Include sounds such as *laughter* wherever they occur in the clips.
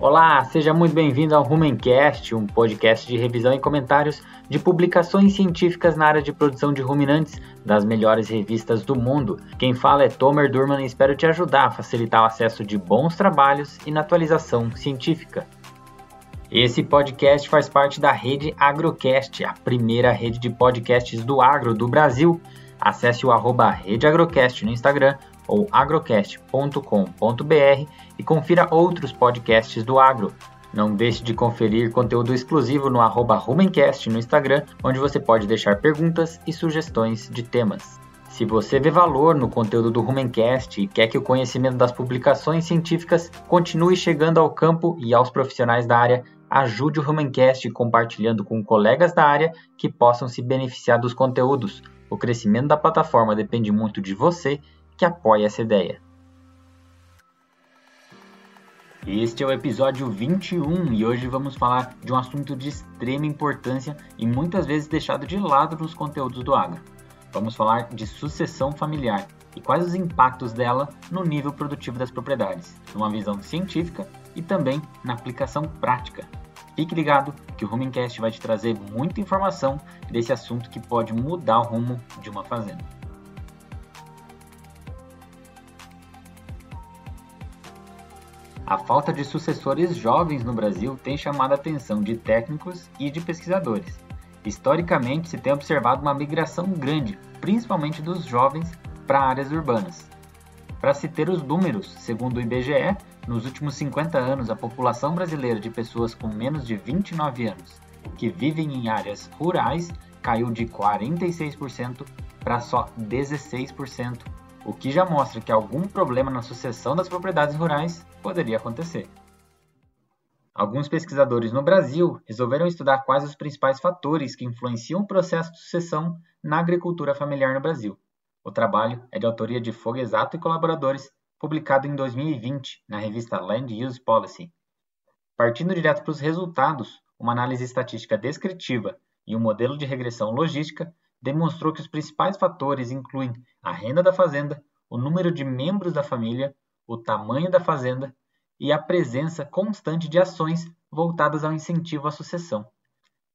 Olá, seja muito bem-vindo ao Rumencast, um podcast de revisão e comentários de publicações científicas na área de produção de ruminantes das melhores revistas do mundo. Quem fala é Tomer Durman e espero te ajudar a facilitar o acesso de bons trabalhos e na atualização científica. Esse podcast faz parte da rede Agrocast, a primeira rede de podcasts do agro do Brasil. Acesse o arroba Rede Agrocast no Instagram ou agrocast.com.br e confira outros podcasts do agro. Não deixe de conferir conteúdo exclusivo no arroba Rumencast no Instagram, onde você pode deixar perguntas e sugestões de temas. Se você vê valor no conteúdo do Rumencast e quer que o conhecimento das publicações científicas continue chegando ao campo e aos profissionais da área, ajude o Rumencast compartilhando com colegas da área que possam se beneficiar dos conteúdos. O crescimento da plataforma depende muito de você que apoia essa ideia. Este é o episódio 21 e hoje vamos falar de um assunto de extrema importância e muitas vezes deixado de lado nos conteúdos do agro. Vamos falar de sucessão familiar e quais os impactos dela no nível produtivo das propriedades, numa visão científica e também na aplicação prática. Fique ligado que o Rumencast vai te trazer muita informação desse assunto que pode mudar o rumo de uma fazenda. A falta de sucessores jovens no Brasil tem chamado a atenção de técnicos e de pesquisadores. Historicamente, se tem observado uma migração grande, principalmente dos jovens, para áreas urbanas. Para se ter os números, segundo o IBGE, nos últimos 50 anos, a população brasileira de pessoas com menos de 29 anos que vivem em áreas rurais caiu de 46% para só 16% o que já mostra que algum problema na sucessão das propriedades rurais poderia acontecer. Alguns pesquisadores no Brasil resolveram estudar quais os principais fatores que influenciam o processo de sucessão na agricultura familiar no Brasil. O trabalho é de autoria de Foguesato e colaboradores, publicado em 2020 na revista Land Use Policy. Partindo direto para os resultados, uma análise estatística descritiva e um modelo de regressão logística demonstrou que os principais fatores incluem a renda da fazenda, o número de membros da família, o tamanho da fazenda e a presença constante de ações voltadas ao incentivo à sucessão.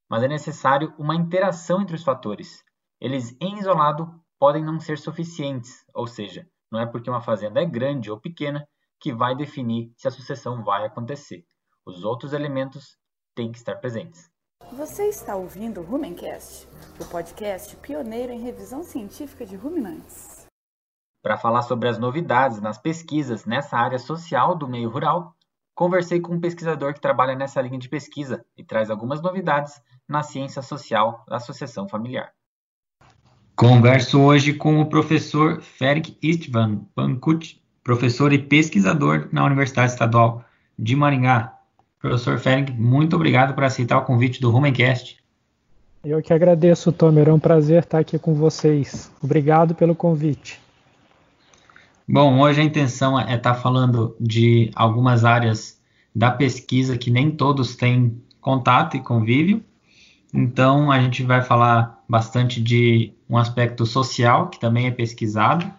Mas é necessário uma interação entre os fatores. Eles, em isolado, podem não ser suficientes, ou seja, não é porque uma fazenda é grande ou pequena que vai definir se a sucessão vai acontecer. Os outros elementos têm que estar presentes. Você está ouvindo o Rumencast, o podcast pioneiro em revisão científica de ruminantes. Para falar sobre as novidades nas pesquisas nessa área social do meio rural, conversei com um pesquisador que trabalha nessa linha de pesquisa e traz algumas novidades na ciência social da associação familiar. Converso hoje com o professor Ferik Istvan Pankut, professor e pesquisador na Universidade Estadual de Maringá, Professor Fering, muito obrigado por aceitar o convite do Rumencast. Eu que agradeço, Tomer. É um prazer estar aqui com vocês. Obrigado pelo convite. Bom, hoje a intenção é estar falando de algumas áreas da pesquisa que nem todos têm contato e convívio. Então, a gente vai falar bastante de um aspecto social, que também é pesquisado,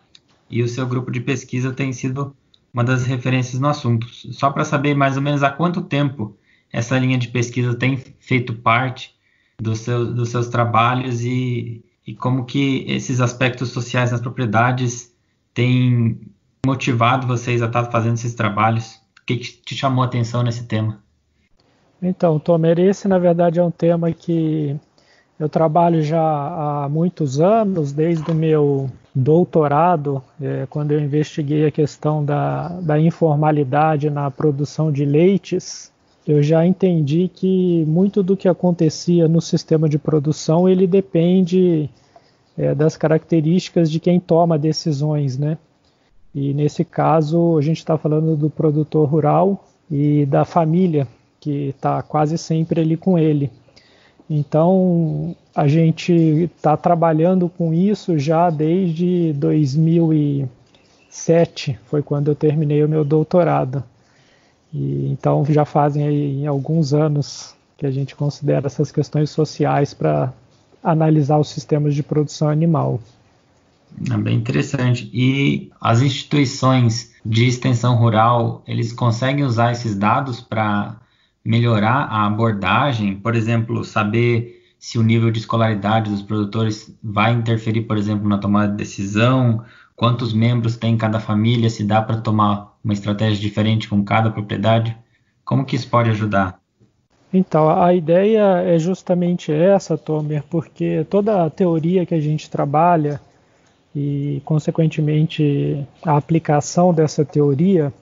e o seu grupo de pesquisa tem sido uma das referências no assunto. Só para saber mais ou menos há quanto tempo essa linha de pesquisa tem feito parte do seu, dos seus trabalhos e, e como que esses aspectos sociais nas propriedades têm motivado vocês a estar fazendo esses trabalhos? O que, que te chamou a atenção nesse tema? Então, Tomer, esse na verdade é um tema que eu trabalho já há muitos anos, desde o meu doutorado, é, quando eu investiguei a questão da, da informalidade na produção de leites, eu já entendi que muito do que acontecia no sistema de produção ele depende é, das características de quem toma decisões, né? E nesse caso a gente está falando do produtor rural e da família que está quase sempre ali com ele. Então, a gente está trabalhando com isso já desde 2007, foi quando eu terminei o meu doutorado. E, então, já fazem aí alguns anos que a gente considera essas questões sociais para analisar os sistemas de produção animal. É bem interessante. E as instituições de extensão rural, eles conseguem usar esses dados para melhorar a abordagem, por exemplo, saber se o nível de escolaridade dos produtores vai interferir, por exemplo, na tomada de decisão, quantos membros tem cada família, se dá para tomar uma estratégia diferente com cada propriedade. Como que isso pode ajudar? Então, a ideia é justamente essa, Tomer, porque toda a teoria que a gente trabalha e, consequentemente, a aplicação dessa teoria,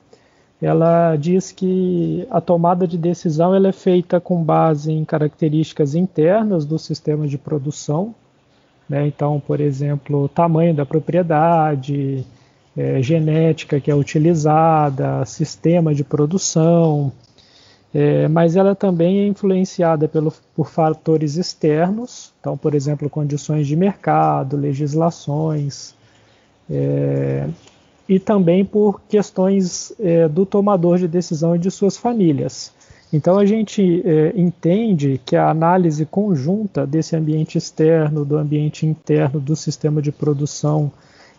ela diz que a tomada de decisão ela é feita com base em características internas do sistema de produção. Né? Então, por exemplo, tamanho da propriedade, é, genética que é utilizada, sistema de produção, é, mas ela também é influenciada pelo, por fatores externos, então, por exemplo, condições de mercado, legislações, é, e também por questões é, do tomador de decisão e de suas famílias. Então, a gente é, entende que a análise conjunta desse ambiente externo, do ambiente interno, do sistema de produção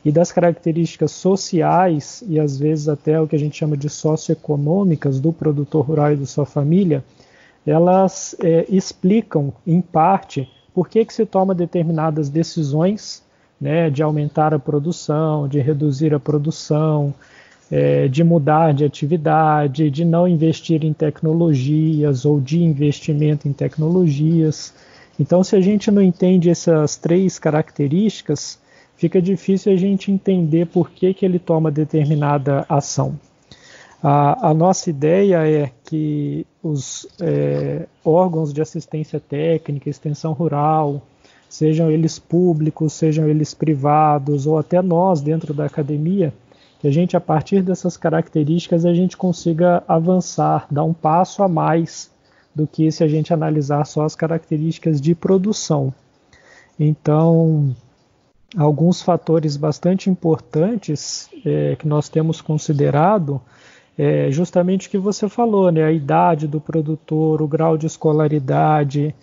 e das características sociais e às vezes até o que a gente chama de socioeconômicas do produtor rural e da sua família, elas é, explicam em parte por que, que se toma determinadas decisões né, de aumentar a produção, de reduzir a produção, é, de mudar de atividade, de não investir em tecnologias ou de investimento em tecnologias. Então, se a gente não entende essas três características, fica difícil a gente entender por que, que ele toma determinada ação. A, a nossa ideia é que os é, órgãos de assistência técnica, extensão rural, sejam eles públicos, sejam eles privados, ou até nós dentro da academia, que a gente, a partir dessas características, a gente consiga avançar, dar um passo a mais do que se a gente analisar só as características de produção. Então, alguns fatores bastante importantes é, que nós temos considerado é justamente o que você falou, né? A idade do produtor, o grau de escolaridade,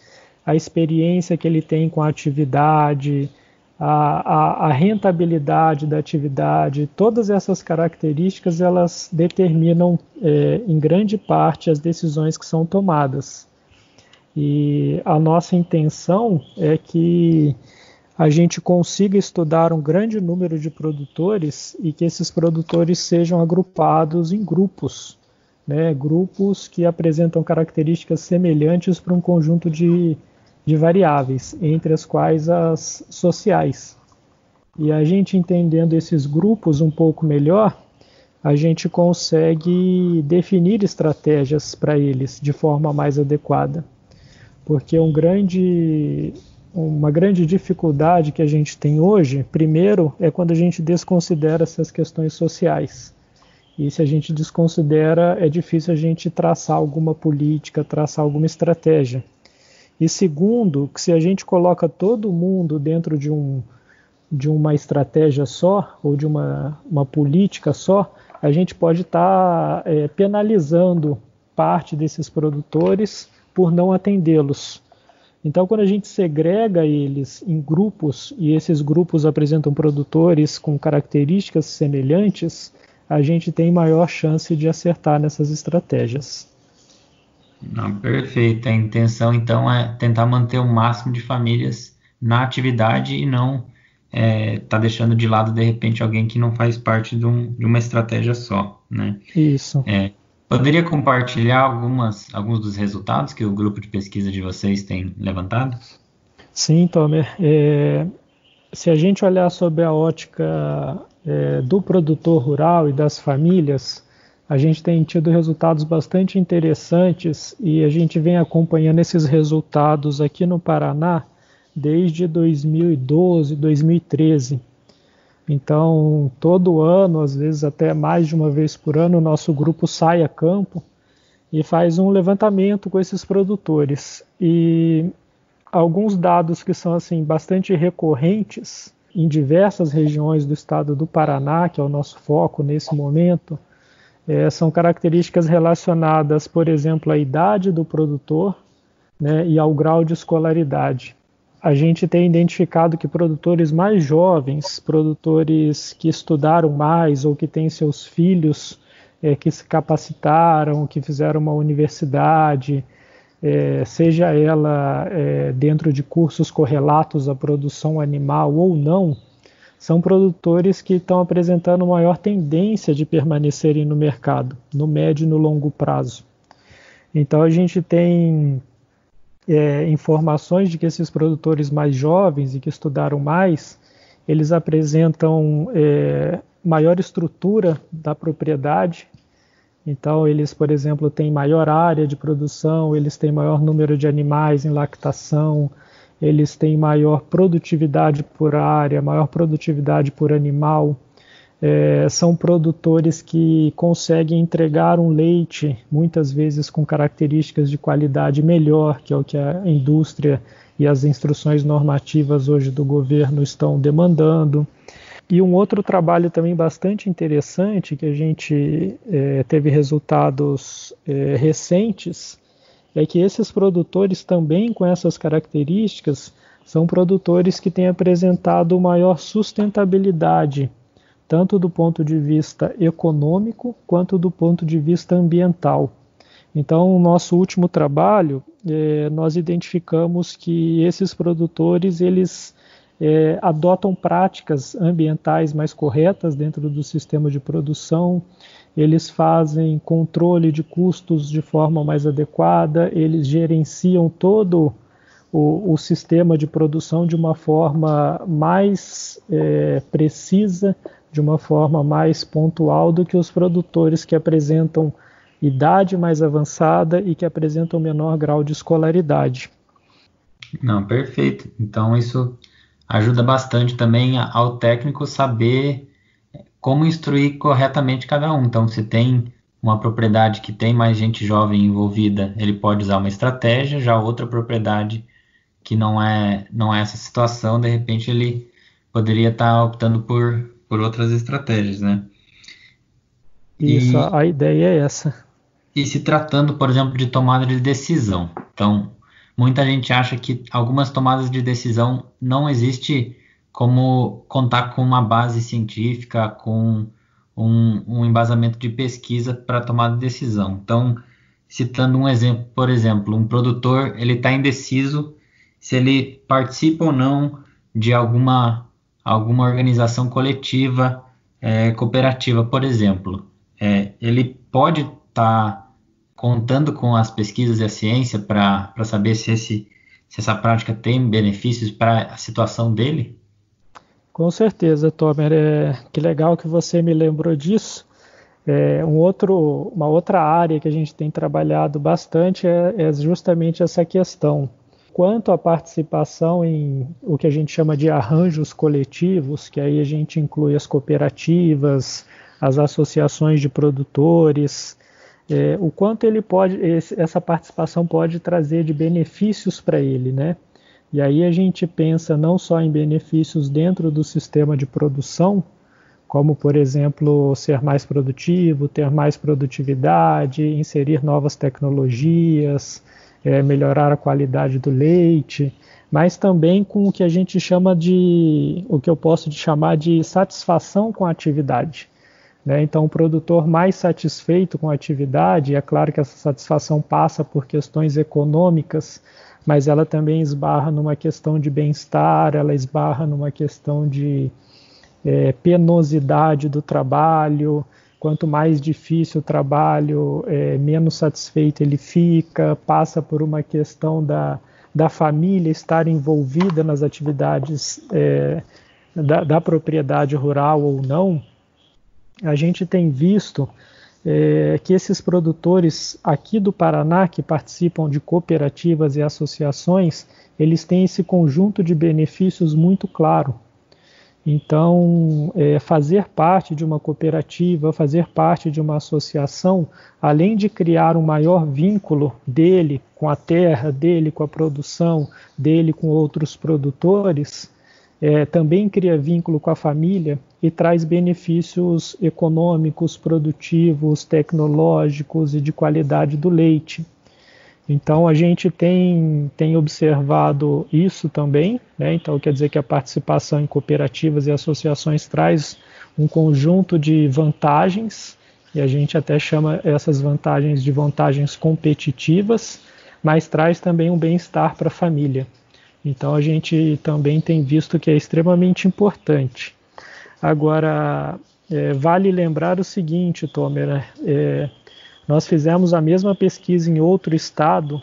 a experiência que ele tem com a atividade, a, a, a rentabilidade da atividade, todas essas características elas determinam é, em grande parte as decisões que são tomadas. E a nossa intenção é que a gente consiga estudar um grande número de produtores e que esses produtores sejam agrupados em grupos, né, grupos que apresentam características semelhantes para um conjunto de, de variáveis, entre as quais as sociais. E a gente entendendo esses grupos um pouco melhor, a gente consegue definir estratégias para eles de forma mais adequada. Porque um grande uma grande dificuldade que a gente tem hoje, primeiro, é quando a gente desconsidera essas questões sociais. E se a gente desconsidera, é difícil a gente traçar alguma política, traçar alguma estratégia. E segundo, que se a gente coloca todo mundo dentro de, um, de uma estratégia só, ou de uma, uma política só, a gente pode estar tá, é, penalizando parte desses produtores por não atendê-los. Então, quando a gente segrega eles em grupos e esses grupos apresentam produtores com características semelhantes, a gente tem maior chance de acertar nessas estratégias. Não, perfeito. A intenção, então, é tentar manter o máximo de famílias na atividade e não é, tá deixando de lado, de repente, alguém que não faz parte de, um, de uma estratégia só, né? Isso. É, Poderia compartilhar algumas, alguns dos resultados que o grupo de pesquisa de vocês tem levantado? Sim, Tomer. É, se a gente olhar sobre a ótica é, do produtor rural e das famílias, a gente tem tido resultados bastante interessantes e a gente vem acompanhando esses resultados aqui no Paraná desde 2012, 2013. Então, todo ano, às vezes até mais de uma vez por ano, o nosso grupo sai a campo e faz um levantamento com esses produtores. E alguns dados que são assim bastante recorrentes em diversas regiões do estado do Paraná, que é o nosso foco nesse momento, é, são características relacionadas, por exemplo, à idade do produtor né, e ao grau de escolaridade. a gente tem identificado que produtores mais jovens, produtores que estudaram mais ou que têm seus filhos é, que se capacitaram, que fizeram uma universidade, é, seja ela é, dentro de cursos correlatos à produção animal ou não, são produtores que estão apresentando maior tendência de permanecerem no mercado, no médio e no longo prazo. Então a gente tem é, informações de que esses produtores mais jovens e que estudaram mais, eles apresentam é, maior estrutura da propriedade, então, eles, por exemplo, têm maior área de produção, eles têm maior número de animais em lactação, eles têm maior produtividade por área, maior produtividade por animal. É, são produtores que conseguem entregar um leite, muitas vezes com características de qualidade melhor, que é o que a indústria e as instruções normativas hoje do governo estão demandando. E um outro trabalho também bastante interessante, que a gente é, teve resultados é, recentes, é que esses produtores também com essas características são produtores que têm apresentado maior sustentabilidade, tanto do ponto de vista econômico quanto do ponto de vista ambiental. Então, no nosso último trabalho, é, nós identificamos que esses produtores eles é, adotam práticas ambientais mais corretas dentro do sistema de produção, eles fazem controle de custos de forma mais adequada, eles gerenciam todo o, o sistema de produção de uma forma mais é, precisa, de uma forma mais pontual do que os produtores que apresentam idade mais avançada e que apresentam menor grau de escolaridade. Não, perfeito. Então isso ajuda bastante também ao técnico saber como instruir corretamente cada um. Então, se tem uma propriedade que tem mais gente jovem envolvida, ele pode usar uma estratégia, já outra propriedade que não é não é essa situação, de repente ele poderia estar tá optando por, por outras estratégias, né? Isso, e, a ideia é essa. E se tratando, por exemplo, de tomada de decisão. Então, muita gente acha que algumas tomadas de decisão não existe como contar com uma base científica, com um, um embasamento de pesquisa para tomar decisão. Então, citando um exemplo, por exemplo, um produtor ele está indeciso se ele participa ou não de alguma alguma organização coletiva é, cooperativa, por exemplo, é, ele pode estar tá contando com as pesquisas e a ciência para saber se, esse, se essa prática tem benefícios para a situação dele? Com certeza, Tomer. É, que legal que você me lembrou disso. É, um outro, uma outra área que a gente tem trabalhado bastante é, é justamente essa questão. Quanto à participação em o que a gente chama de arranjos coletivos, que aí a gente inclui as cooperativas, as associações de produtores, é, o quanto ele pode, esse, essa participação pode trazer de benefícios para ele, né? E aí a gente pensa não só em benefícios dentro do sistema de produção, como por exemplo ser mais produtivo, ter mais produtividade, inserir novas tecnologias, é, melhorar a qualidade do leite, mas também com o que a gente chama de, o que eu posso chamar de satisfação com a atividade. Né? Então, o produtor mais satisfeito com a atividade, é claro que essa satisfação passa por questões econômicas, mas ela também esbarra numa questão de bem-estar, ela esbarra numa questão de é, penosidade do trabalho. Quanto mais difícil o trabalho, é, menos satisfeito ele fica, passa por uma questão da, da família estar envolvida nas atividades é, da, da propriedade rural ou não a gente tem visto é, que esses produtores aqui do Paraná, que participam de cooperativas e associações, eles têm esse conjunto de benefícios muito claro. Então, é, fazer parte de uma cooperativa, fazer parte de uma associação, além de criar um maior vínculo dele com a terra, dele com a produção, dele com outros produtores, é, também cria vínculo com a família e traz benefícios econômicos, produtivos, tecnológicos e de qualidade do leite. Então a gente tem, tem observado isso também, né? então quer dizer que a participação em cooperativas e associações traz um conjunto de vantagens, e a gente até chama essas vantagens de vantagens competitivas, mas traz também um bem-estar para a família. Então a gente também tem visto que é extremamente importante. Agora, é, vale lembrar o seguinte, Tomer, né? é, nós fizemos a mesma pesquisa em outro estado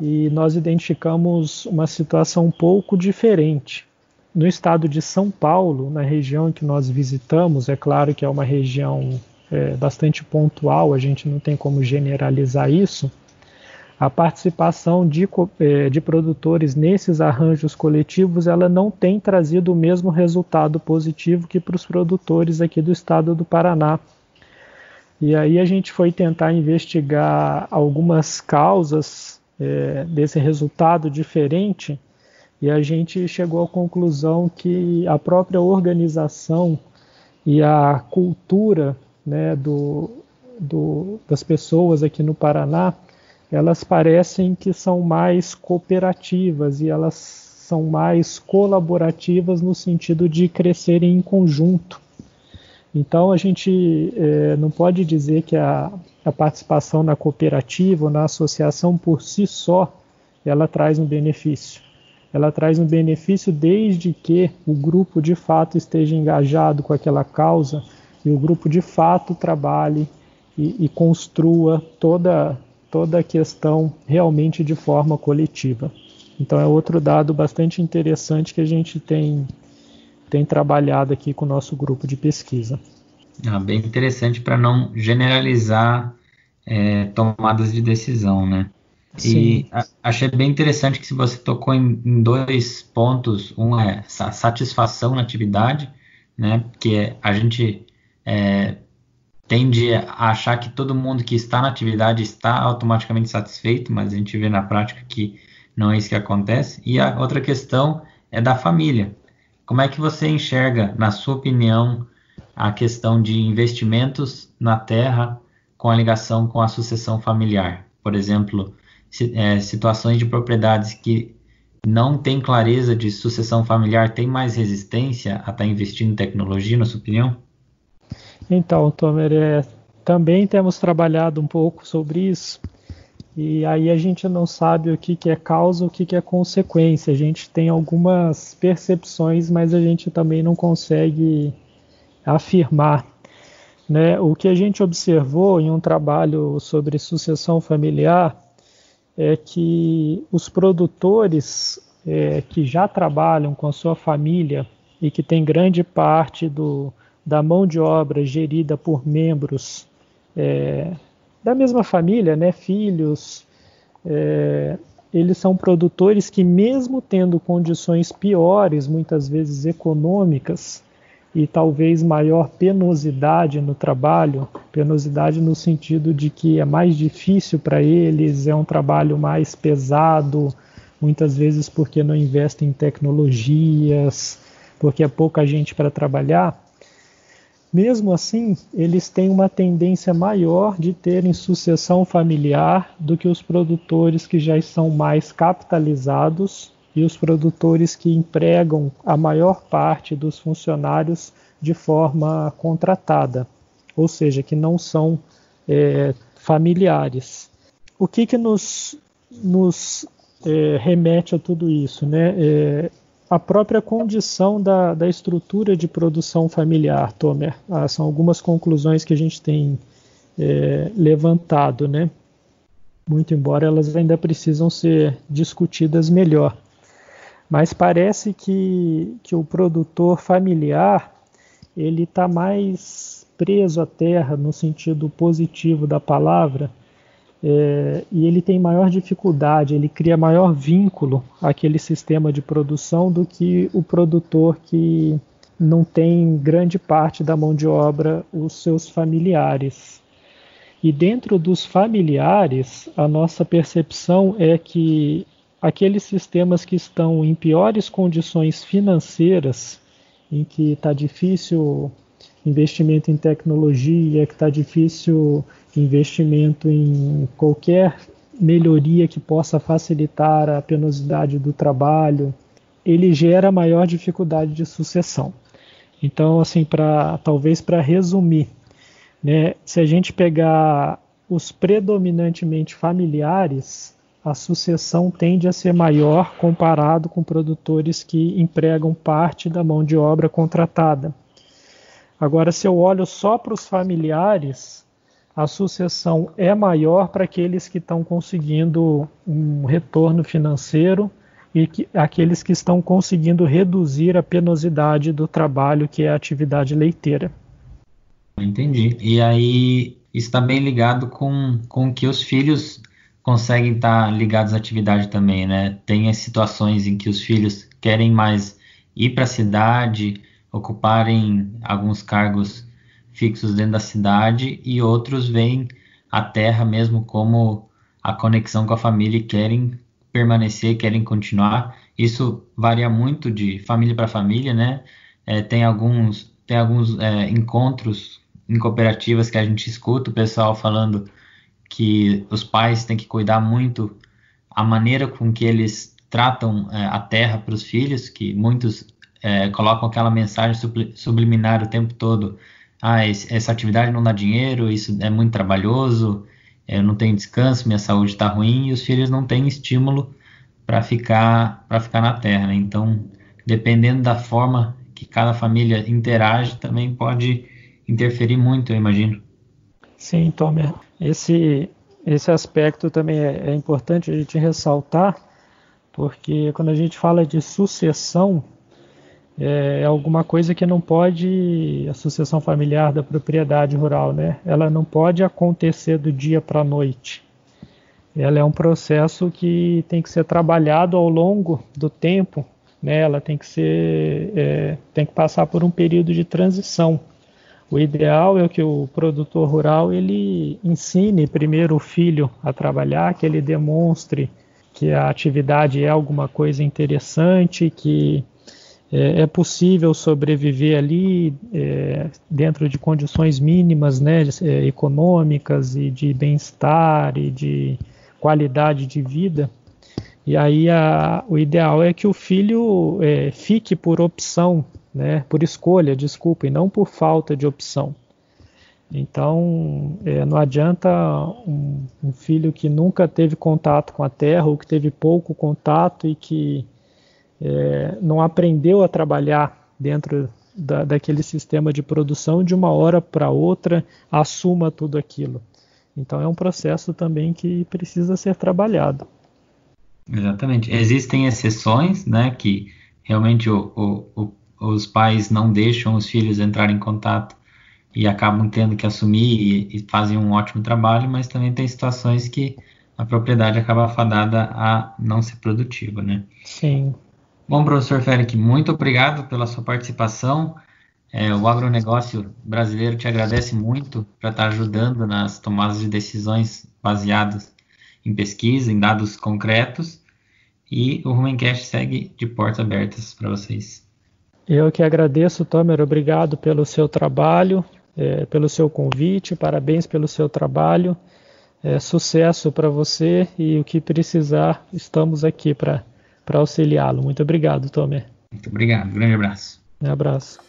e nós identificamos uma situação um pouco diferente. No estado de São Paulo, na região que nós visitamos, é claro que é uma região é, bastante pontual, a gente não tem como generalizar isso, a participação de, é, de produtores nesses arranjos coletivos ela não tem trazido o mesmo resultado positivo que para os produtores aqui do estado do Paraná. E aí a gente foi tentar investigar algumas causas é, desse resultado diferente e a gente chegou à conclusão que a própria organização e a cultura né, do, do, das pessoas aqui no Paraná elas parecem que são mais cooperativas e elas são mais colaborativas no sentido de crescerem em conjunto. Então a gente é, não pode dizer que a, a participação na cooperativa ou na associação por si só ela traz um benefício. Ela traz um benefício desde que o grupo de fato esteja engajado com aquela causa e o grupo de fato trabalhe e, e construa toda toda a questão realmente de forma coletiva. Então é outro dado bastante interessante que a gente tem, tem trabalhado aqui com o nosso grupo de pesquisa. Ah, bem interessante para não generalizar é, tomadas de decisão, né? Sim. E a, achei bem interessante que se você tocou em, em, dois pontos, um é a satisfação na atividade, né? Que é, a gente é, tende a achar que todo mundo que está na atividade está automaticamente satisfeito, mas a gente vê na prática que não é isso que acontece. E a outra questão é da família. Como é que você enxerga, na sua opinião, a questão de investimentos na terra com a ligação com a sucessão familiar? Por exemplo, é, situações de propriedades que não têm clareza de sucessão familiar têm mais resistência a estar investindo em tecnologia, na sua opinião? Então, Tomer, é, também temos trabalhado um pouco sobre isso. E aí a gente não sabe o que, que é causa, o que, que é consequência. A gente tem algumas percepções, mas a gente também não consegue afirmar. Né? O que a gente observou em um trabalho sobre sucessão familiar é que os produtores é, que já trabalham com a sua família e que tem grande parte do, da mão de obra gerida por membros é, da mesma família, né, filhos, é, eles são produtores que, mesmo tendo condições piores, muitas vezes econômicas, e talvez maior penosidade no trabalho, penosidade no sentido de que é mais difícil para eles, é um trabalho mais pesado, muitas vezes porque não investem em tecnologias, porque é pouca gente para trabalhar. Mesmo assim, eles têm uma tendência maior de terem sucessão familiar do que os produtores que já são mais capitalizados e os produtores que empregam a maior parte dos funcionários de forma contratada, ou seja, que não são é, familiares. O que, que nos, nos é, remete a tudo isso? Né? É, a própria condição da, da estrutura de produção familiar, Tomer. Ah, são algumas conclusões que a gente tem é, levantado, né? Muito embora elas ainda precisam ser discutidas melhor. Mas parece que, que o produtor familiar ele está mais preso à terra no sentido positivo da palavra é, e ele tem maior dificuldade, ele cria maior vínculo àquele sistema de produção do que o produtor que não tem grande parte da mão de obra os seus familiares. E dentro dos familiares, a nossa percepção é que aqueles sistemas que estão em piores condições financeiras, em que está difícil investimento em tecnologia, que está difícil investimento em qualquer melhoria que possa facilitar a penosidade do trabalho, ele gera maior dificuldade de sucessão. Então, assim, para talvez para resumir, né, se a gente pegar os predominantemente familiares, a sucessão tende a ser maior comparado com produtores que empregam parte da mão de obra contratada. Agora, se eu olho só para os familiares, a sucessão é maior para aqueles que estão conseguindo um retorno financeiro e que, aqueles que estão conseguindo reduzir a penosidade do trabalho, que é a atividade leiteira. Entendi. E aí está bem ligado com, com que os filhos conseguem estar ligados à atividade também, né? Tem as situações em que os filhos querem mais ir para a cidade, ocuparem alguns cargos fixos dentro da cidade e outros veem a terra mesmo como a conexão com a família e querem permanecer, querem continuar. Isso varia muito de família para família, né? É, tem alguns, tem alguns é, encontros em cooperativas que a gente escuta o pessoal falando que os pais têm que cuidar muito a maneira com que eles tratam é, a terra para os filhos, que muitos é, colocam aquela mensagem subliminar o tempo todo. Ah, esse, essa atividade não dá dinheiro, isso é muito trabalhoso, eu não tenho descanso, minha saúde está ruim, e os filhos não têm estímulo para ficar ficar na terra. Né? Então, dependendo da forma que cada família interage, também pode interferir muito, eu imagino. Sim, Tomer. Esse, esse aspecto também é, é importante a gente ressaltar, porque quando a gente fala de sucessão, é, é alguma coisa que não pode, a sucessão familiar da propriedade rural, né? Ela não pode acontecer do dia para a noite. Ela é um processo que tem que ser trabalhado ao longo do tempo, né? Ela tem que ser, é, tem que passar por um período de transição. O ideal é que o produtor rural ele ensine primeiro o filho a trabalhar, que ele demonstre que a atividade é alguma coisa interessante, que é, é possível sobreviver ali é, dentro de condições mínimas, né, é, econômicas e de bem-estar e de qualidade de vida. E aí a, o ideal é que o filho é, fique por opção né, por escolha, desculpa, e não por falta de opção. Então, é, não adianta um, um, filho que nunca teve contato com a terra ou que teve pouco contato e que é, não aprendeu a trabalhar dentro da, daquele sistema de produção de uma hora para outra assuma tudo aquilo. Então, é um processo também que precisa ser trabalhado. Exatamente. Existem exceções, né, que realmente o, o, o os pais não deixam os filhos entrar em contato e acabam tendo que assumir e, e, fazem um ótimo trabalho, mas também tem situações que a propriedade acaba fadada a não ser produtiva, né? Sim. Bom, professor Féric, muito obrigado pela sua participação. É, o agronegócio brasileiro te agradece muito para estar ajudando nas tomadas de decisões baseadas em pesquisa, em dados concretos, e o Rumencast segue de portas abertas para vocês. Eu que agradeço, Tomer, obrigado pelo seu trabalho, é, pelo seu convite, parabéns pelo seu trabalho, é, sucesso para você e o que precisar, estamos aqui para auxiliá-lo. Muito obrigado, Tomer. Muito obrigado, grande abraço. Um abraço.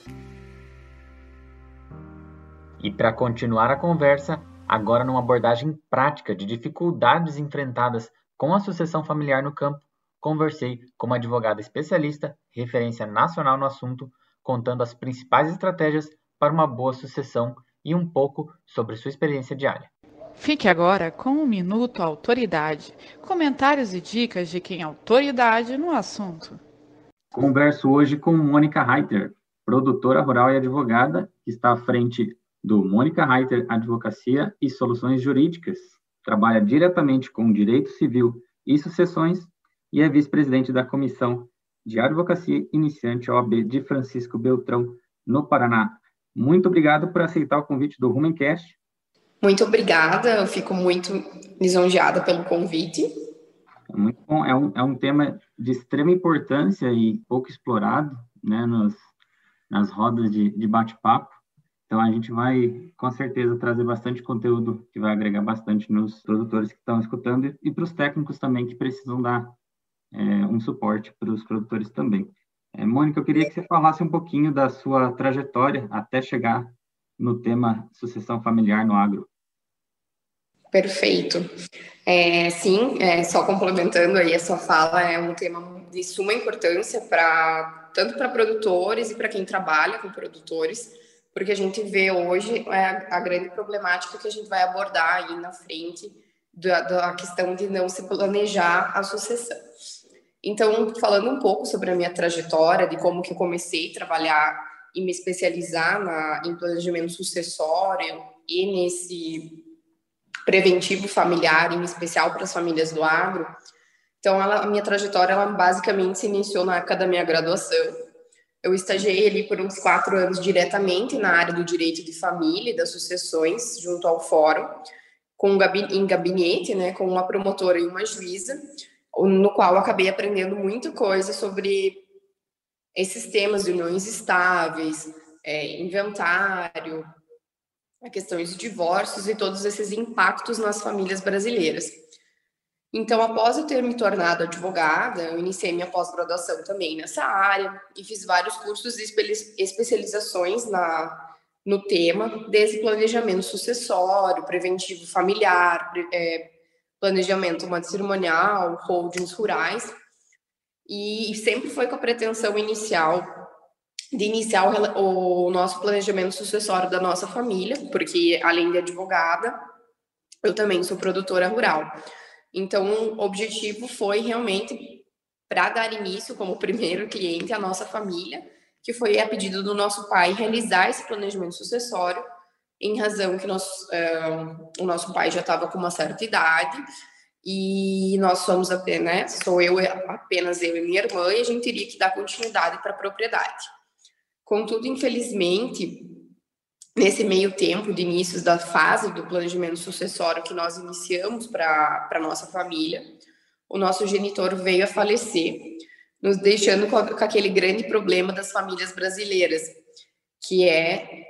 E para continuar a conversa, agora numa abordagem prática de dificuldades enfrentadas com a sucessão familiar no campo, conversei com uma advogada especialista, referência nacional no assunto, contando as principais estratégias para uma boa sucessão e um pouco sobre sua experiência diária. Fique agora com um minuto autoridade, comentários e dicas de quem é autoridade no assunto. Converso hoje com Mônica Reiter, produtora rural e advogada, que está à frente do Mônica Reiter Advocacia e Soluções Jurídicas. Trabalha diretamente com direito civil e sucessões e é vice-presidente da Comissão de Advocacia Iniciante OAB de Francisco Beltrão, no Paraná. Muito obrigado por aceitar o convite do Rumencast. Muito obrigada, eu fico muito lisonjeada pelo convite. É muito bom, é um, é um tema de extrema importância e pouco explorado né, nos, nas rodas de, de bate-papo. Então a gente vai, com certeza, trazer bastante conteúdo que vai agregar bastante nos produtores que estão escutando e, para os técnicos também que precisam dar é, um suporte para os produtores também. É, Mônica, eu queria que você falasse um pouquinho da sua trajetória até chegar no tema sucessão familiar no agro. Perfeito. É, sim, é, só complementando aí a sua fala, é um tema de suma importância para tanto para produtores e para quem trabalha com produtores, porque a gente vê hoje é, a, grande problemática que a gente vai abordar aí na frente da, da questão de não se planejar a sucessão. Então, falando um pouco sobre a minha trajetória, de como que eu comecei a trabalhar e me especializar na, em planejamento sucessório e nesse preventivo familiar, em especial para as famílias do agro. Então, ela, a minha trajetória, ela basicamente se iniciou na época da minha graduação. Eu estagiei ali por uns quatro anos diretamente na área do direito de família e das sucessões, junto ao fórum, com em gabinete, né, com uma promotora e uma juíza, no qual acabei aprendendo muita coisa sobre esses temas de uniões estáveis, é, inventário, questões de divórcios e todos esses impactos nas famílias brasileiras. Então, após eu ter me tornado advogada, eu iniciei minha pós-graduação também nessa área e fiz vários cursos de especializações na, no tema, desde planejamento sucessório, preventivo familiar, é, planejamento matrimonial, holdings rurais, e sempre foi com a pretensão inicial de iniciar o, o nosso planejamento sucessório da nossa família, porque além de advogada, eu também sou produtora rural. Então, o objetivo foi realmente para dar início como *laughs* primeiro cliente à nossa família, que foi a pedido do nosso pai realizar esse planejamento sucessório, em razão que nós, uh, o nosso pai já estava com uma certa idade e nós somos apenas, né, sou eu apenas eu e minha irmã e a gente teria que dar continuidade para a propriedade. Contudo, infelizmente, nesse meio tempo de inícios da fase do planejamento sucessório que nós iniciamos para a nossa família, o nosso genitor veio a falecer, nos deixando com, com aquele grande problema das famílias brasileiras, que é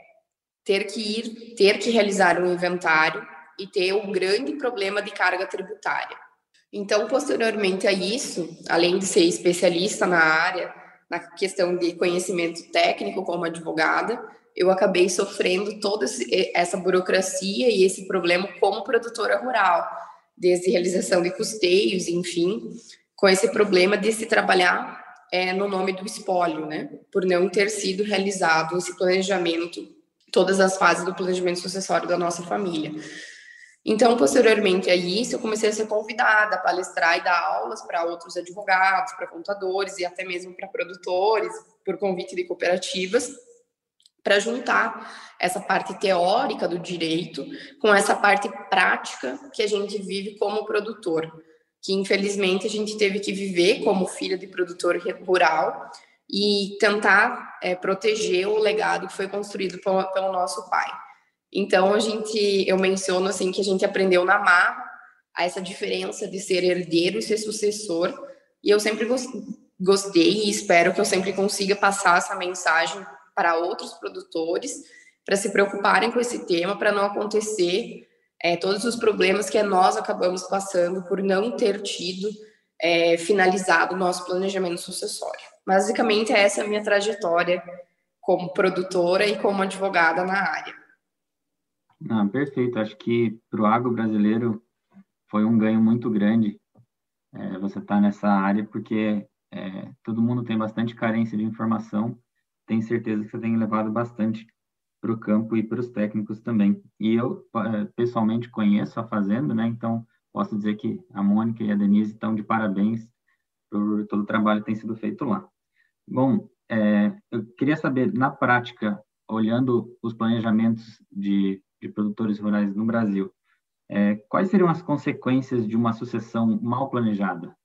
ter que ir, ter que realizar um inventário e ter um grande problema de carga tributária. Então, posteriormente a isso, além de ser especialista na área, na questão de conhecimento técnico como advogada, eu acabei sofrendo toda essa burocracia e esse problema como produtora rural, desde realização de custeios, enfim, com esse problema de se trabalhar é, no nome do espólio, né? Por não ter sido realizado esse planejamento, todas as fases do planejamento sucessório da nossa família. Então, posteriormente a isso, eu comecei a ser convidada a palestrar e dar aulas para outros advogados, para contadores e até mesmo para produtores, por convite de cooperativas, para juntar essa parte teórica do direito com essa parte prática que a gente vive como produtor, que infelizmente a gente teve que viver como filha de produtor rural e tentar é, proteger o legado que foi construído pelo, pelo nosso pai. Então a gente, eu menciono assim que a gente aprendeu na marra a essa diferença de ser herdeiro e ser sucessor, e eu sempre gostei e espero que eu sempre consiga passar essa mensagem para outros produtores para se preocuparem com esse tema, para não acontecer é, todos os problemas que nós acabamos passando por não ter tido é, finalizado o nosso planejamento sucessório. Basicamente, essa é a minha trajetória como produtora e como advogada na área. Ah, perfeito. Acho que para o agro brasileiro foi um ganho muito grande é, você estar tá nessa área, porque é, todo mundo tem bastante carência de informação. Tenho certeza que você tem levado bastante para o campo e para os técnicos também. E eu, é, pessoalmente, conheço a Fazenda, né? Então, posso dizer que a Mônica e a Denise estão de parabéns por todo o trabalho que tem sido feito lá. Bom, é, eu queria saber, na prática, olhando os planejamentos de de produtores rurais no Brasil. É, quais seriam as consequências de uma sucessão mal planejada?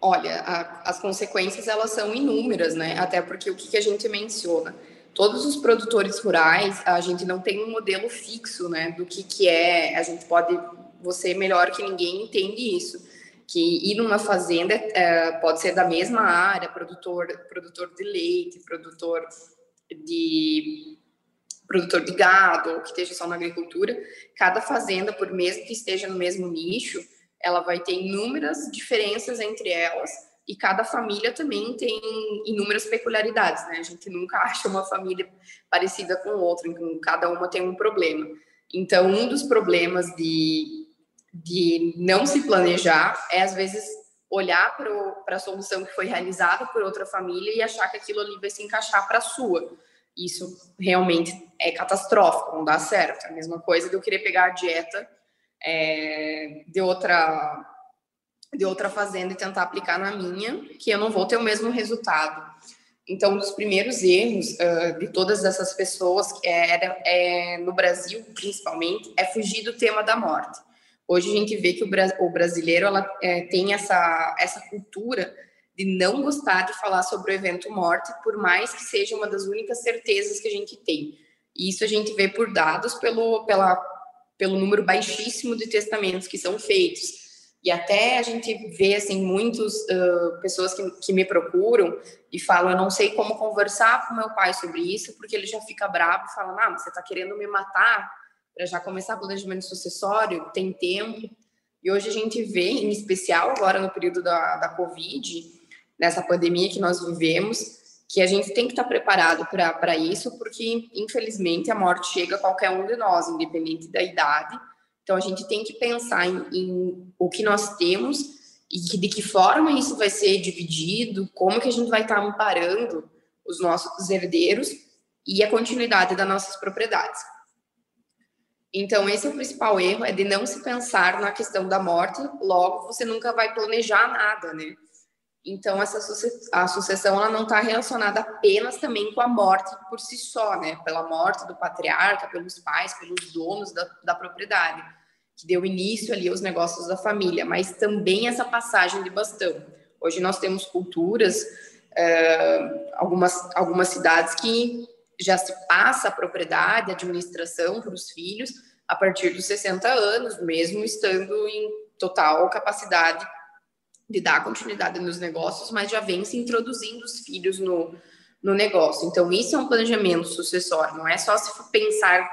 Olha, a, as consequências elas são inúmeras, né? Até porque o que, que a gente menciona, todos os produtores rurais, a gente não tem um modelo fixo, né? Do que que é, a gente pode, você melhor que ninguém entende isso, que ir numa fazenda é, pode ser da mesma área, produtor, produtor de leite, produtor de produtor de gado ou que esteja só na agricultura, cada fazenda, por mesmo que esteja no mesmo nicho, ela vai ter inúmeras diferenças entre elas e cada família também tem inúmeras peculiaridades, né? A gente nunca *laughs* acha uma família parecida com outra, então cada uma tem um problema. Então, um dos problemas de, de não se planejar é, às vezes, olhar para a solução que foi realizada por outra família e achar que aquilo ali vai se encaixar para a sua. Isso realmente é catastrófico, não dá certo. É a mesma coisa de eu querer pegar a dieta é, de outra de outra fazenda e tentar aplicar na minha, que eu não vou ter o mesmo resultado. Então, um dos primeiros erros uh, de todas essas pessoas, é, é, no Brasil principalmente, é fugir do tema da morte. Hoje a gente vê que o, brasileiro ela, é, tem essa, essa cultura de não gostar de falar sobre o evento morte, por mais que seja uma das únicas certezas que a gente tem. E isso a gente vê por dados pelo, pela, pelo número baixíssimo de testamentos que são feitos e até a gente vê, assim, muitas uh, pessoas que, que me procuram e falam, eu não sei como conversar com meu pai sobre isso, porque ele já fica bravo e fala, ah, você está querendo me matar para já começar o planejamento sucessório, tem tempo. E hoje a gente vê, em especial agora no período da, da Covid, nessa pandemia que nós vivemos, que a gente tem que estar preparado para isso, porque, infelizmente, a morte chega a qualquer um de nós, independente da idade, então, a gente tem que pensar em, em o que nós temos e que, de que forma isso vai ser dividido, como que a gente vai estar amparando os nossos herdeiros e a continuidade das nossas propriedades. Então, esse é o principal erro, é de não se pensar na questão da morte, logo você nunca vai planejar nada, né? Então, essa a sucessão ela não está relacionada apenas também com a morte por si só, né? Pela morte do patriarca, pelos pais, pelos donos da, da propriedade, que deu início ali aos negócios da família, mas também essa passagem de bastão. Hoje nós temos culturas, uh, algumas, algumas cidades que já se passa a propriedade, a administração para os filhos a partir dos 60 anos, mesmo estando em total capacidade de dar continuidade nos negócios, mas já vem se introduzindo os filhos no, no negócio. Então, isso é um planejamento sucessório, não é só se pensar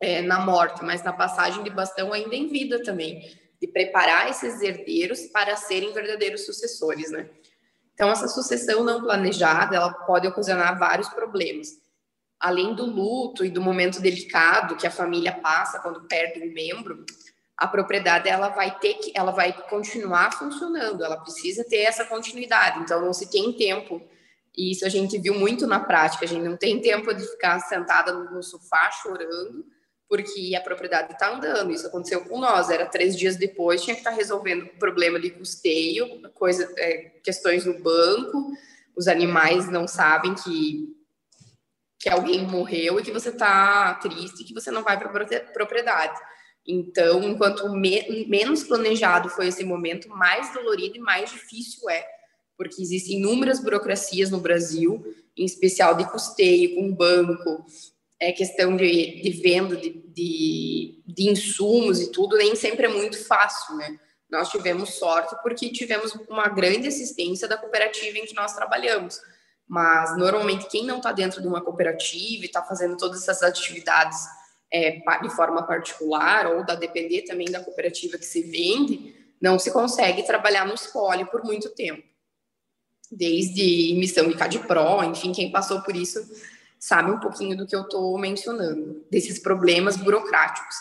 é, na morte, mas na passagem de bastão ainda em vida também, de preparar esses herdeiros para serem verdadeiros sucessores, né? Então, essa sucessão não planejada, ela pode ocasionar vários problemas. Além do luto e do momento delicado que a família passa quando perde um membro, a propriedade ela vai ter que, ela vai continuar funcionando, ela precisa ter essa continuidade. Então não se tem tempo e isso a gente viu muito na prática. A gente não tem tempo de ficar sentada no sofá chorando porque a propriedade está andando. Isso aconteceu com nós. Era três dias depois tinha que estar tá resolvendo problema de custeio, coisa, é, questões no banco. Os animais não sabem que que alguém morreu e que você está triste, que você não vai para a propriedade. Então, enquanto me menos planejado foi esse momento, mais dolorido e mais difícil é, porque existem inúmeras burocracias no Brasil, em especial de custeio com banco, é questão de, de venda de, de, de, insumos e tudo, nem sempre é muito fácil, né? Nós tivemos sorte porque tivemos uma grande assistência da cooperativa em que nós trabalhamos. Mas, normalmente, quem não está dentro de uma cooperativa e está fazendo todas essas atividades é, de forma particular ou da depender também da cooperativa que se vende, não se consegue trabalhar no espólio por muito tempo. Desde emissão de CADPRO, enfim, quem passou por isso sabe um pouquinho do que eu estou mencionando, desses problemas burocráticos.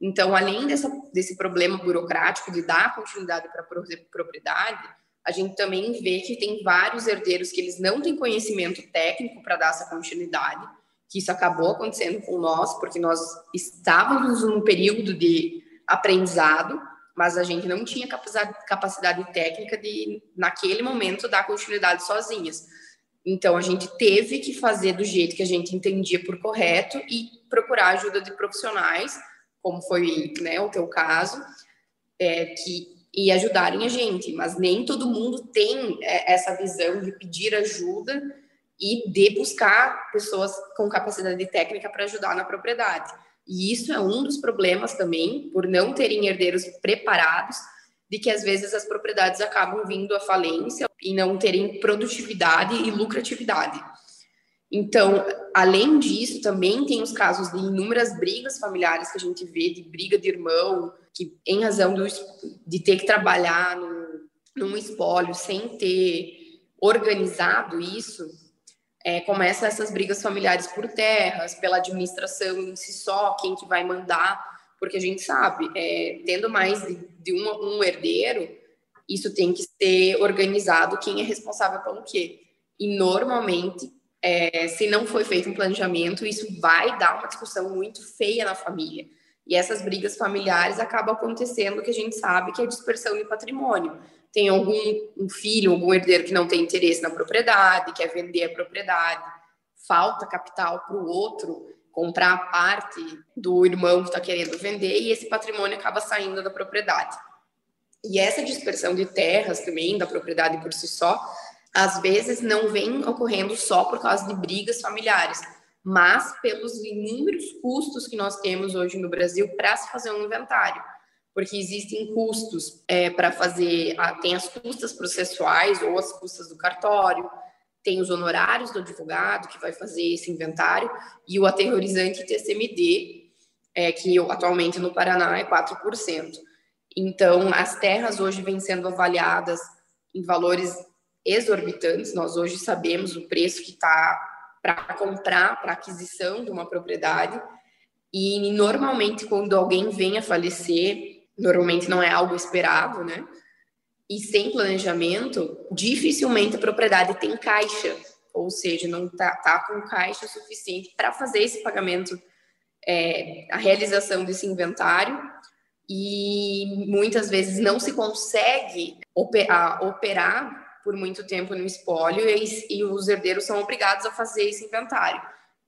Então, além dessa, desse problema burocrático de dar continuidade para a propriedade, a gente também vê que tem vários herdeiros que eles não têm conhecimento técnico para dar essa continuidade, que isso acabou acontecendo com nós, porque nós estávamos num período de aprendizado, mas a gente não tinha capacidade, técnica de, naquele momento, dar continuidade sozinhas. Então, a gente teve que fazer do jeito que a gente entendia por correto e procurar ajuda de profissionais, como foi né, o teu caso, é, que e ajudarem a gente, mas nem todo mundo tem é, essa visão de pedir ajuda e de buscar pessoas com capacidade técnica para ajudar na propriedade. E isso é um dos problemas também, por não terem herdeiros preparados, de que às vezes as propriedades acabam vindo à falência e não terem produtividade e lucratividade. Então, além disso, também tem os casos de inúmeras brigas familiares que a gente vê, de briga de irmão, que em razão do, de ter que trabalhar no, num espólio sem ter organizado isso, é, começa essas brigas familiares por terras, pela administração em si só, quem que vai mandar, porque a gente sabe, é, tendo mais de, de um, um herdeiro, isso tem que ser organizado quem é responsável pelo quê. E normalmente, é, se não foi feito um planejamento, isso vai dar uma discussão muito feia na família. E essas brigas familiares acabam acontecendo que a gente sabe que é dispersão de patrimônio. Tem algum um filho, algum herdeiro que não tem interesse na propriedade, quer vender a propriedade, falta capital para o outro comprar a parte do irmão que está querendo vender e esse patrimônio acaba saindo da propriedade. E essa dispersão de terras também, da propriedade por si só, às vezes não vem ocorrendo só por causa de brigas familiares, mas pelos inúmeros custos que nós temos hoje no Brasil para se fazer um inventário. Porque existem custos é, para fazer, tem as custas processuais ou as custas do cartório, tem os honorários do advogado que vai fazer esse inventário e o aterrorizante TCMD, é, que atualmente no Paraná é 4%. Então, as terras hoje vêm sendo avaliadas em valores exorbitantes. Nós hoje sabemos o preço que está para comprar, para aquisição de uma propriedade. E normalmente, quando alguém vem a falecer, normalmente não é algo esperado, né? E sem planejamento, dificilmente a propriedade tem caixa, ou seja, não está tá com caixa suficiente para fazer esse pagamento, é, a realização desse inventário. E muitas vezes não se consegue operar por muito tempo no espólio e, e os herdeiros são obrigados a fazer esse inventário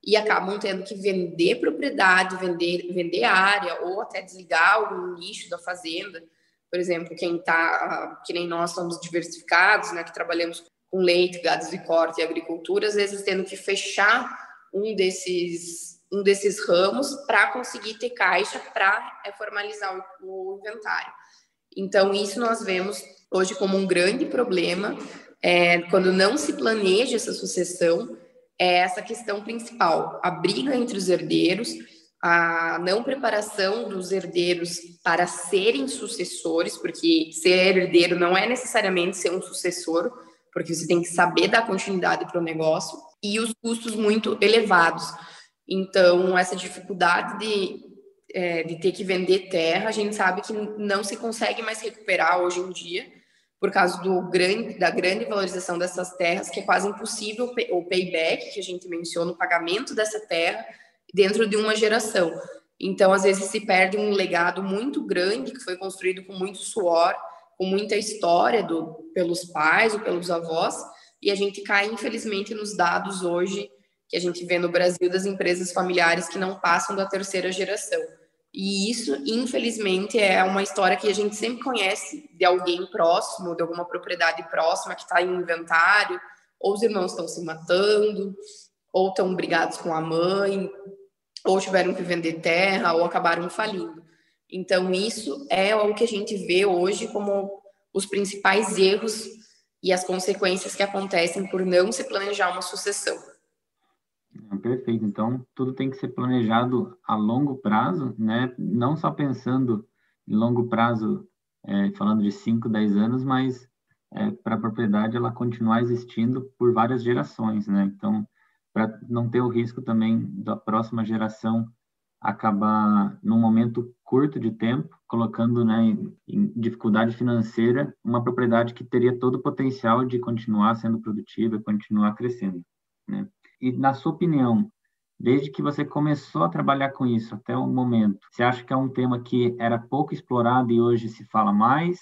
e acabam tendo que vender propriedade, vender, vender área ou até desligar algum nicho da fazenda. Por exemplo, quem está, que nem nós somos diversificados, né, que trabalhamos com leite, gados de corte e agricultura, às vezes tendo que fechar um desses um desses ramos para conseguir ter caixa para é, formalizar o, o, inventário. Então, isso nós vemos hoje como um grande problema, é, quando não se planeja essa sucessão, é essa questão principal, a briga entre os herdeiros, a não preparação dos herdeiros para serem sucessores, porque ser herdeiro não é necessariamente ser um sucessor, porque você tem que saber dar continuidade para o negócio, e os custos muito elevados. Então, essa dificuldade de, é, de ter que vender terra, a gente sabe que não se consegue mais recuperar hoje em dia, por causa do grande, da grande valorização dessas terras, que é quase impossível o payback, que a gente menciona, o pagamento dessa terra dentro de uma geração. Então, às vezes, se perde um legado muito grande, que foi construído com muito suor, com muita história do, pelos pais ou pelos avós, e a gente cai, infelizmente, nos dados hoje que a gente vê no Brasil das empresas familiares que não passam da terceira geração. E isso, infelizmente, é uma história que a gente sempre conhece de alguém próximo, de alguma propriedade próxima que está em inventário, ou os irmãos estão se matando, ou estão brigados com a mãe, ou tiveram que vender terra, ou acabaram falindo. Então, isso é o que a gente vê hoje como os principais erros e as consequências que acontecem por não se planejar uma sucessão. Perfeito. Então, tudo tem que ser planejado a longo prazo, né? Não só pensando em longo prazo, é, falando de 5, 10 anos, mas é, para a propriedade ela continuar existindo por várias gerações, né? Então, para não ter o risco também da próxima geração acabar num momento curto de tempo colocando né, em, dificuldade financeira uma propriedade que teria todo o potencial de continuar sendo produtiva, continuar crescendo, né? E, na sua opinião, desde que você começou a trabalhar com isso até o momento, você acha que é um tema que era pouco explorado e hoje se fala mais?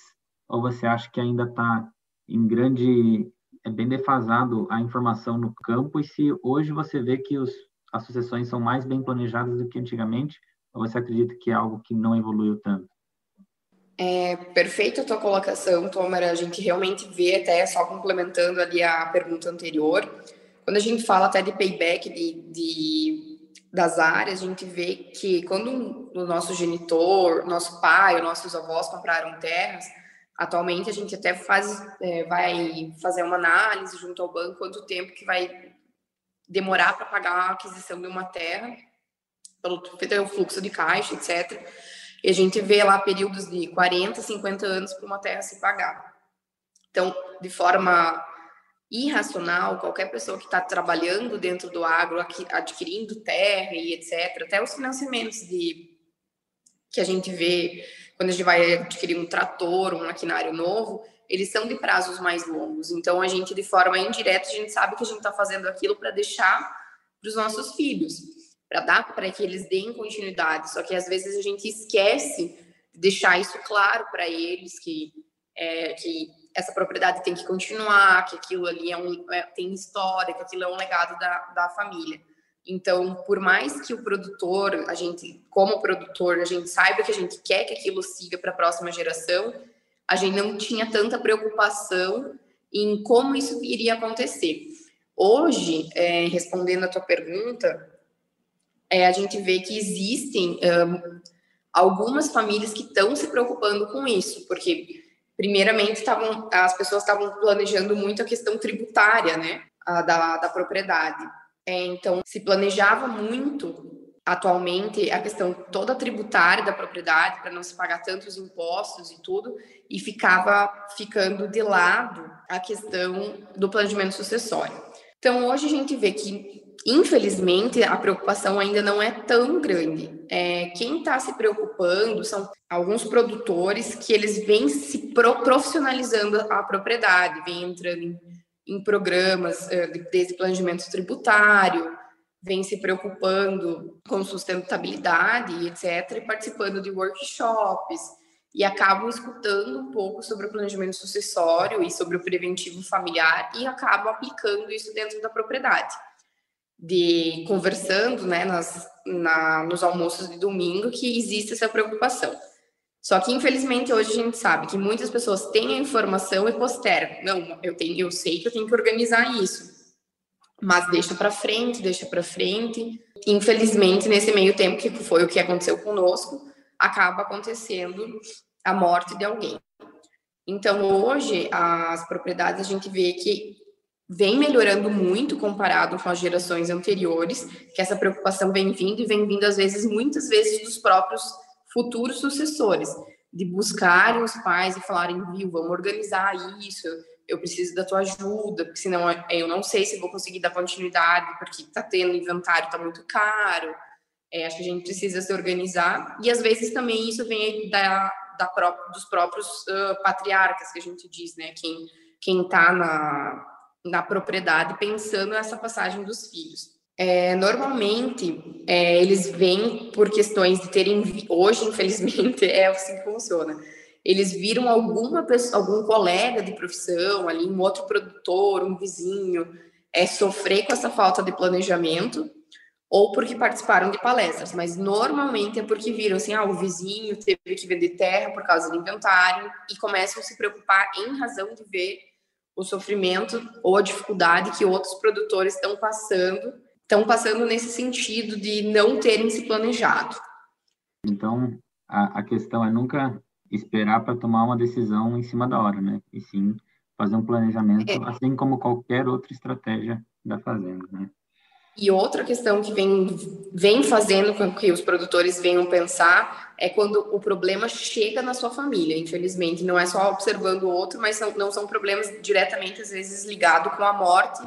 Ou você acha que ainda está em grande. é bem defasado a informação no campo? E se hoje você vê que os, as sucessões são mais bem planejadas do que antigamente? Ou você acredita que é algo que não evoluiu tanto? É perfeita a tua colocação, Tomer. A gente realmente vê, até só complementando ali a pergunta anterior, quando a gente fala até de payback de, de das áreas, a gente vê que quando o nosso genitor, nosso pai, nossos avós compraram terras, atualmente a gente até faz, é, vai fazer uma análise junto ao banco quanto tempo que vai demorar para pagar a aquisição de uma terra, pelo, pelo fluxo de caixa, etc. E a gente vê lá períodos de 40, 50 anos para uma terra se pagar. Então, de forma irracional, qualquer pessoa que está trabalhando dentro do agro, adquirindo terra e etc., até os financiamentos de que a gente vê quando a gente vai adquirir um trator, um maquinário novo, eles são de prazos mais longos. Então, a gente, de forma indireta, a gente sabe que a gente está fazendo aquilo para deixar para os nossos filhos, para dar para que eles deem continuidade. Só que às vezes a gente esquece de deixar isso claro para eles que é, que essa propriedade tem que continuar, que aquilo ali é um, é, tem história, que aquilo é um legado da, da família. Então, por mais que o produtor, a gente, como produtor, a gente saiba que a gente quer que aquilo siga para a próxima geração, a gente não tinha tanta preocupação em como isso iria acontecer. Hoje, é, respondendo a tua pergunta, é, a gente vê que existem um, algumas famílias que estão se preocupando com isso, porque primeiramente estavam as pessoas estavam planejando muito a questão tributária, né, da, da propriedade. É, então, se planejava muito atualmente a questão toda tributária da propriedade para não se pagar tantos impostos e tudo e ficava ficando de lado a questão do planejamento sucessório. Então hoje a gente vê que infelizmente a preocupação ainda não é tão grande. É, quem está se preocupando são alguns produtores que eles vêm se profissionalizando a propriedade, vêm entrando em, em programas uh, de planejamento tributário, vem se preocupando com sustentabilidade, etc., e participando de workshops, e acabam escutando um pouco sobre o planejamento sucessório e sobre o preventivo familiar, e acabam aplicando isso dentro da propriedade. De conversando né, nas, na, nos almoços de domingo que existe essa preocupação. Só que, infelizmente, hoje a gente sabe que muitas pessoas têm a informação e postergam. Não, eu, tenho, eu sei que eu tenho que organizar isso mas deixa para frente, deixa para frente. Infelizmente, nesse meio tempo que foi o que aconteceu conosco, acaba acontecendo a morte de alguém. Então, hoje, as propriedades a gente vê que vem melhorando muito comparado com as gerações anteriores, que essa preocupação vem vindo e vem vindo às vezes, muitas vezes, dos próprios futuros sucessores, de buscarem os pais e falarem, viu, vamos organizar isso, eu preciso da tua ajuda, porque senão eu não sei se vou conseguir dar continuidade, porque tá tendo inventário, tá muito caro. É, acho que a gente precisa se organizar. E às vezes também isso vem da, da própria, dos próprios uh, patriarcas que a gente diz, né? Quem, quem tá na, na propriedade pensando nessa passagem dos filhos. É, normalmente, é, eles vêm por questões de terem. Hoje, infelizmente, *laughs* é assim que funciona eles viram alguma pessoa, algum colega de profissão ali, um outro produtor, um vizinho, é, sofrer com essa falta de planejamento, ou porque participaram de palestras, mas normalmente é porque viram assim, ah, o vizinho teve que vender terra por causa do inventário, e começam a se preocupar em razão de ver o sofrimento ou a dificuldade que outros produtores estão passando, estão passando nesse sentido de não terem se planejado. Então, a, a questão é nunca esperar para tomar uma decisão em cima da hora, né? E sim fazer um planejamento, é. assim como qualquer outra estratégia da fazenda, né? E outra questão que vem, vem fazendo com que os produtores venham pensar é quando o problema chega na sua família. Infelizmente, não é só observando o outro, mas são, não são problemas diretamente, às vezes, ligados com a morte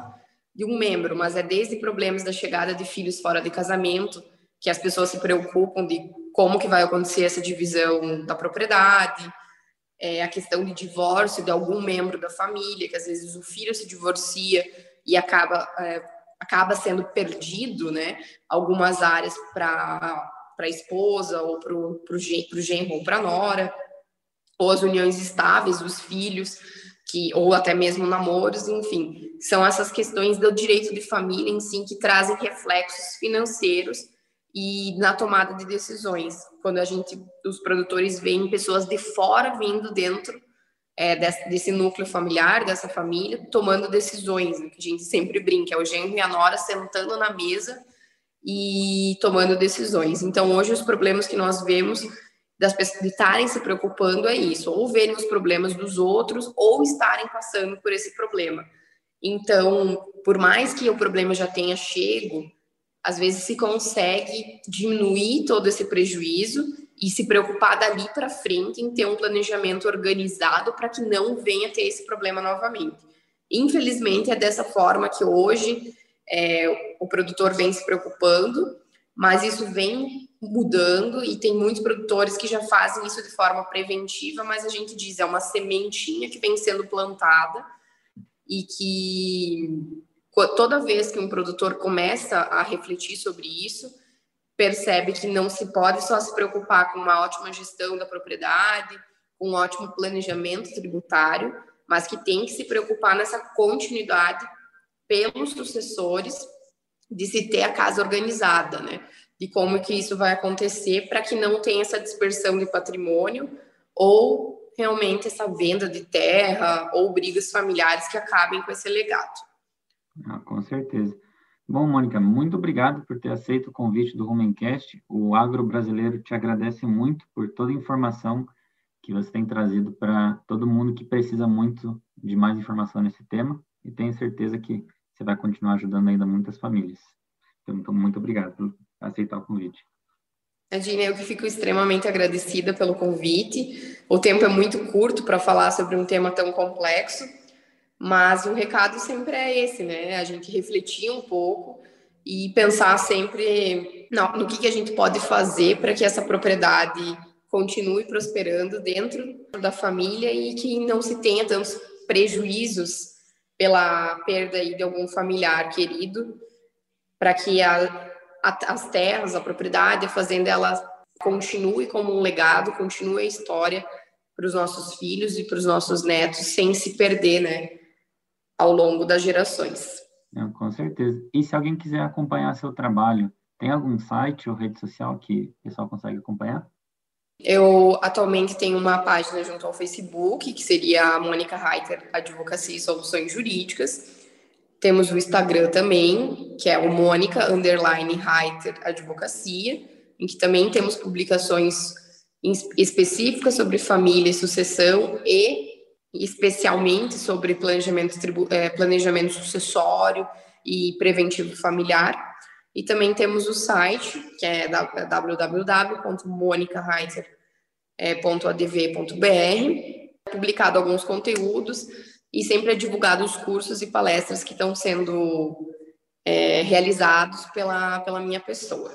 de um membro, mas é desde problemas da chegada de filhos fora de casamento, que as pessoas se preocupam de como que vai acontecer essa divisão da propriedade, é, a questão de divórcio de algum membro da família, que às vezes o filho se divorcia e acaba, é, acaba sendo perdido, né? Algumas áreas para a esposa ou para o genro ou para a nora, ou as uniões estáveis dos filhos, que, ou até mesmo namoros, enfim, são essas questões do direito de família em si que trazem reflexos financeiros e na tomada de decisões, quando a gente, os produtores veem pessoas de fora vindo dentro é, desse, desse, núcleo familiar, dessa família, tomando decisões, né, que a gente sempre brinca, é o genro e a nora sentando na mesa e tomando decisões. Então, hoje, os problemas que nós vemos das pessoas estarem se preocupando é isso, ou verem os problemas dos outros, ou estarem passando por esse problema. Então, por mais que o problema já tenha chego, às vezes se consegue diminuir todo esse prejuízo e se preocupar dali para frente em ter um planejamento organizado para que não venha ter esse problema novamente. Infelizmente, é dessa forma que hoje é, o produtor vem se preocupando, mas isso vem mudando e tem muitos produtores que já fazem isso de forma preventiva, mas a gente diz é uma sementinha que vem sendo plantada e que toda vez que um produtor começa a refletir sobre isso, percebe que não se pode só se preocupar com uma ótima gestão da propriedade, com um ótimo planejamento tributário, mas que tem que se preocupar nessa continuidade pelos sucessores de se ter a casa organizada, né? De como que isso vai acontecer para que não tenha essa dispersão de patrimônio ou realmente essa venda de terra ou brigas familiares que acabem com esse legado. Ah, com certeza. Bom, Mônica, muito obrigado por ter aceito o convite do Rumencast. O agro brasileiro te agradece muito por toda a informação que você tem trazido para todo mundo que precisa muito de mais informação nesse tema e tenho certeza que você vai continuar ajudando ainda muitas famílias. Então, muito obrigado por aceitar o convite. Adine, eu que fico extremamente agradecida pelo convite. O tempo é muito curto para falar sobre um tema tão complexo, mas o recado sempre é esse, né? A gente refletir um pouco e pensar sempre no, que, que a gente pode fazer para que essa propriedade continue prosperando dentro da família e que não se tenha tantos prejuízos pela perda de algum familiar querido, para que a, a, as terras, a propriedade, a fazenda, ela continue como um legado, continue a história para os nossos filhos e para os nossos netos, sem se perder, né, ao longo das gerações. Não, com certeza. E se alguém quiser acompanhar seu trabalho, tem algum site ou rede social que o pessoal consegue acompanhar? Eu atualmente tenho uma página junto ao Facebook, que seria a Mônica Reiter Advocacia e Soluções Jurídicas. Temos o Instagram também, que é o Mônica Underline Reiter Advocacia, em que também temos publicações específicas sobre família e sucessão e especialmente sobre planejamento, eh, planejamento sucessório e preventivo familiar. E também temos o site, que é www.monicareiter.adv.br, publicado alguns conteúdos e sempre é divulgado os cursos e palestras que estão sendo é, realizados pela, pela minha pessoa.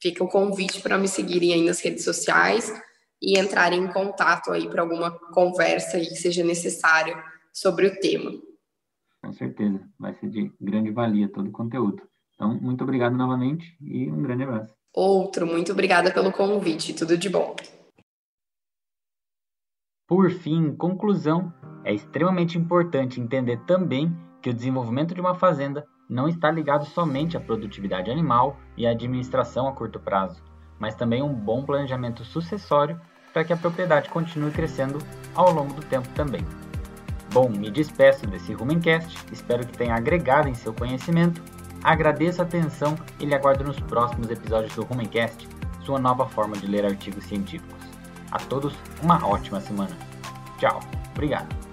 Fica o convite para me seguirem aí nas redes sociais e entrarem em contato aí para alguma conversa aí que seja necessário sobre o tema. Com certeza, vai ser de grande valia todo o conteúdo. Então, muito obrigado novamente e um grande abraço. Outro, muito obrigada pelo convite. Tudo de bom. Por fim, em conclusão, é extremamente importante entender também que o desenvolvimento de uma fazenda não está ligado somente à produtividade animal e à administração a curto prazo, mas também um bom planejamento sucessório para que a propriedade continue crescendo ao longo do tempo também. Bom, me despeço desse Rumencast, espero que tenha agregado em seu conhecimento Agradeço a atenção e lhe aguardo nos próximos episódios do Rumencast, sua nova forma de ler artigos científicos. A todos, uma ótima semana. Tchau. Obrigado.